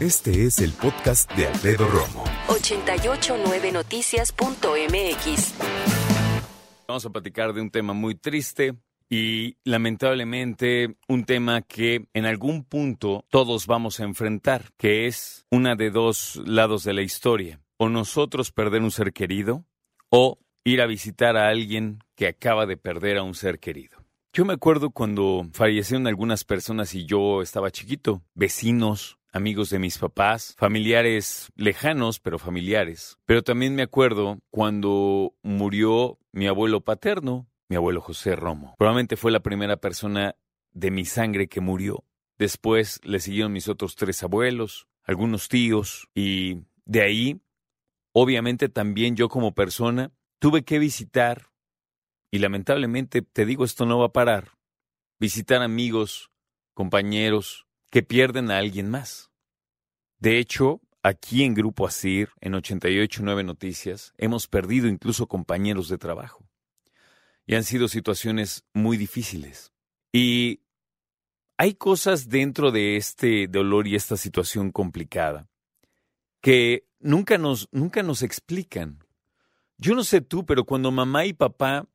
Este es el podcast de Alfredo Romo. 889noticias.mx. Vamos a platicar de un tema muy triste y lamentablemente un tema que en algún punto todos vamos a enfrentar, que es una de dos lados de la historia. O nosotros perder un ser querido o ir a visitar a alguien que acaba de perder a un ser querido. Yo me acuerdo cuando fallecieron algunas personas y yo estaba chiquito, vecinos, amigos de mis papás, familiares lejanos, pero familiares. Pero también me acuerdo cuando murió mi abuelo paterno, mi abuelo José Romo. Probablemente fue la primera persona de mi sangre que murió. Después le siguieron mis otros tres abuelos, algunos tíos, y de ahí, obviamente también yo como persona, tuve que visitar, y lamentablemente te digo esto no va a parar, visitar amigos, compañeros, que pierden a alguien más. De hecho, aquí en Grupo Asir, en 889 Noticias, hemos perdido incluso compañeros de trabajo. Y han sido situaciones muy difíciles. Y hay cosas dentro de este dolor y esta situación complicada que nunca nos, nunca nos explican. Yo no sé tú, pero cuando mamá y papá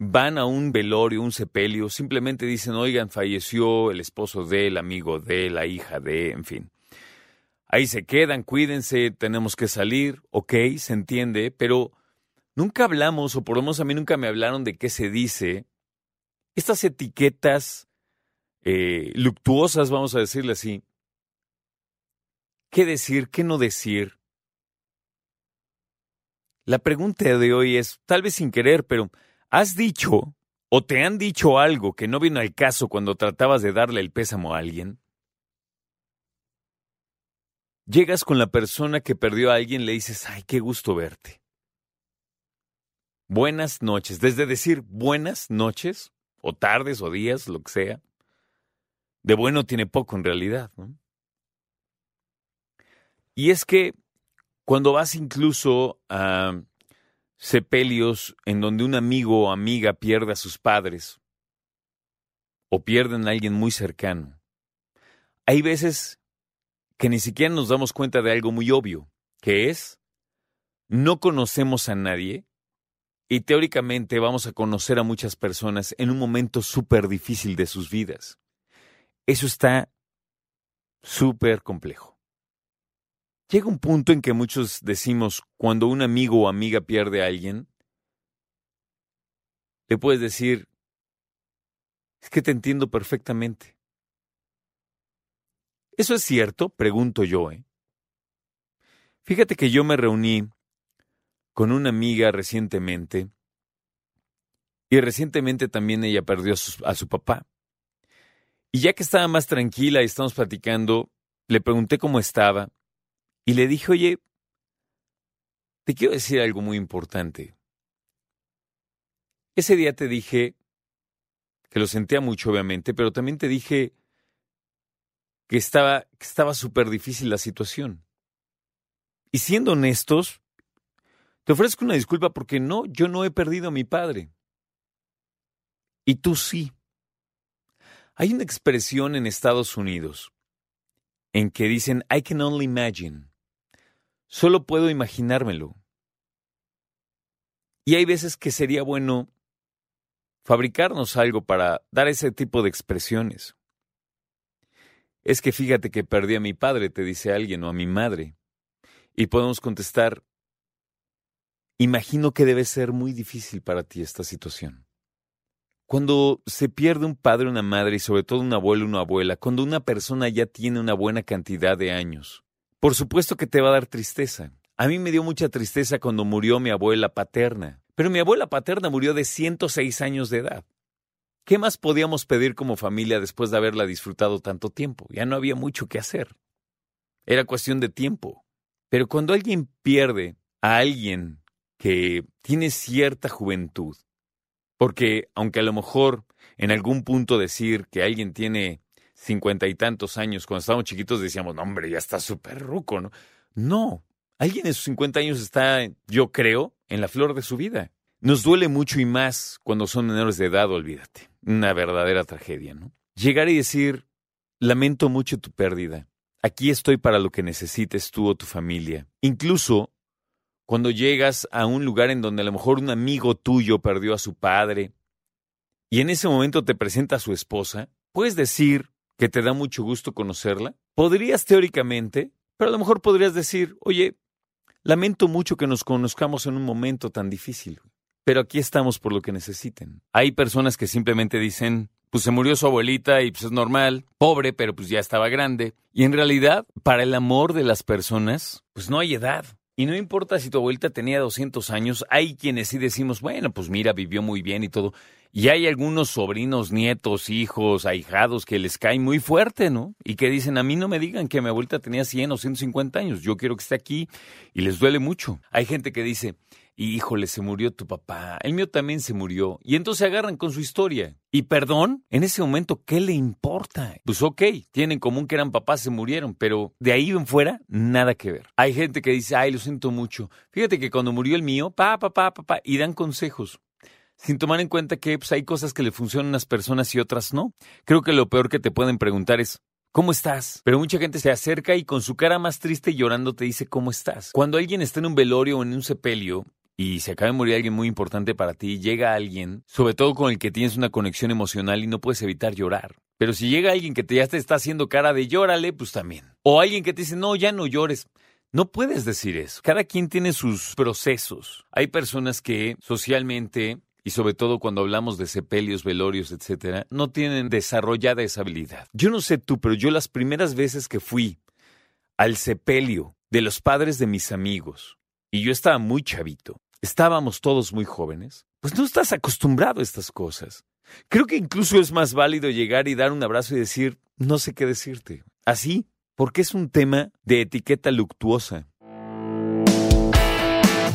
van a un velorio, un sepelio, simplemente dicen, oigan, falleció el esposo de, el amigo de, la hija de, en fin. Ahí se quedan, cuídense, tenemos que salir, ok, se entiende, pero nunca hablamos, o por lo menos a mí nunca me hablaron de qué se dice. Estas etiquetas eh, luctuosas, vamos a decirle así. ¿Qué decir, qué no decir? La pregunta de hoy es, tal vez sin querer, pero ¿Has dicho o te han dicho algo que no vino al caso cuando tratabas de darle el pésamo a alguien? Llegas con la persona que perdió a alguien, le dices, ay, qué gusto verte. Buenas noches, desde decir buenas noches, o tardes, o días, lo que sea. De bueno tiene poco en realidad. Y es que cuando vas incluso a sepelios en donde un amigo o amiga pierde a sus padres o pierden a alguien muy cercano. Hay veces que ni siquiera nos damos cuenta de algo muy obvio, que es, no conocemos a nadie y teóricamente vamos a conocer a muchas personas en un momento súper difícil de sus vidas. Eso está súper complejo. Llega un punto en que muchos decimos, cuando un amigo o amiga pierde a alguien, le puedes decir, es que te entiendo perfectamente. ¿Eso es cierto? Pregunto yo. ¿eh? Fíjate que yo me reuní con una amiga recientemente y recientemente también ella perdió a su, a su papá. Y ya que estaba más tranquila y estamos platicando, le pregunté cómo estaba y le dije, oye, te quiero decir algo muy importante. Ese día te dije que lo sentía mucho, obviamente, pero también te dije que estaba estaba súper difícil la situación. Y siendo honestos, te ofrezco una disculpa porque no, yo no he perdido a mi padre. Y tú sí. Hay una expresión en Estados Unidos en que dicen I can only imagine. Solo puedo imaginármelo. Y hay veces que sería bueno fabricarnos algo para dar ese tipo de expresiones. Es que fíjate que perdí a mi padre, te dice alguien, o a mi madre. Y podemos contestar, imagino que debe ser muy difícil para ti esta situación. Cuando se pierde un padre, una madre y sobre todo un abuelo una abuela, cuando una persona ya tiene una buena cantidad de años, por supuesto que te va a dar tristeza. A mí me dio mucha tristeza cuando murió mi abuela paterna, pero mi abuela paterna murió de 106 años de edad. ¿Qué más podíamos pedir como familia después de haberla disfrutado tanto tiempo? Ya no había mucho que hacer. Era cuestión de tiempo. Pero cuando alguien pierde a alguien que tiene cierta juventud, porque aunque a lo mejor en algún punto decir que alguien tiene cincuenta y tantos años, cuando estábamos chiquitos decíamos, no, hombre, ya está súper ruco, ¿no? No, alguien en sus cincuenta años está, yo creo, en la flor de su vida. Nos duele mucho y más cuando son menores de edad, olvídate. Una verdadera tragedia, ¿no? Llegar y decir, lamento mucho tu pérdida. Aquí estoy para lo que necesites tú o tu familia. Incluso cuando llegas a un lugar en donde a lo mejor un amigo tuyo perdió a su padre y en ese momento te presenta a su esposa, puedes decir que te da mucho gusto conocerla. Podrías teóricamente, pero a lo mejor podrías decir, oye, lamento mucho que nos conozcamos en un momento tan difícil, pero aquí estamos por lo que necesiten. Hay personas que simplemente dicen, pues se murió su abuelita y pues es normal, pobre, pero pues ya estaba grande. Y en realidad, para el amor de las personas, pues no hay edad. Y no importa si tu abuelita tenía 200 años, hay quienes sí decimos, bueno, pues mira, vivió muy bien y todo. Y hay algunos sobrinos, nietos, hijos, ahijados que les caen muy fuerte, ¿no? Y que dicen, a mí no me digan que mi abuelita tenía 100 o 150 años, yo quiero que esté aquí y les duele mucho. Hay gente que dice, híjole, se murió tu papá, el mío también se murió. Y entonces agarran con su historia. Y perdón, en ese momento, ¿qué le importa? Pues ok, tienen en común que eran papás, se murieron, pero de ahí en fuera, nada que ver. Hay gente que dice, ay, lo siento mucho. Fíjate que cuando murió el mío, pa, pa, pa, pa, y dan consejos. Sin tomar en cuenta que pues, hay cosas que le funcionan a unas personas y otras no. Creo que lo peor que te pueden preguntar es, ¿Cómo estás? Pero mucha gente se acerca y con su cara más triste y llorando te dice ¿cómo estás? Cuando alguien está en un velorio o en un sepelio, y se acaba de morir alguien muy importante para ti, llega alguien, sobre todo con el que tienes una conexión emocional y no puedes evitar llorar. Pero si llega alguien que te, ya te está haciendo cara de llórale, pues también. O alguien que te dice, no, ya no llores. No puedes decir eso. Cada quien tiene sus procesos. Hay personas que socialmente, y sobre todo cuando hablamos de sepelios, velorios, etcétera, no tienen desarrollada esa habilidad. Yo no sé tú, pero yo las primeras veces que fui al sepelio de los padres de mis amigos, y yo estaba muy chavito, estábamos todos muy jóvenes, pues no estás acostumbrado a estas cosas. Creo que incluso es más válido llegar y dar un abrazo y decir, no sé qué decirte. Así, porque es un tema de etiqueta luctuosa.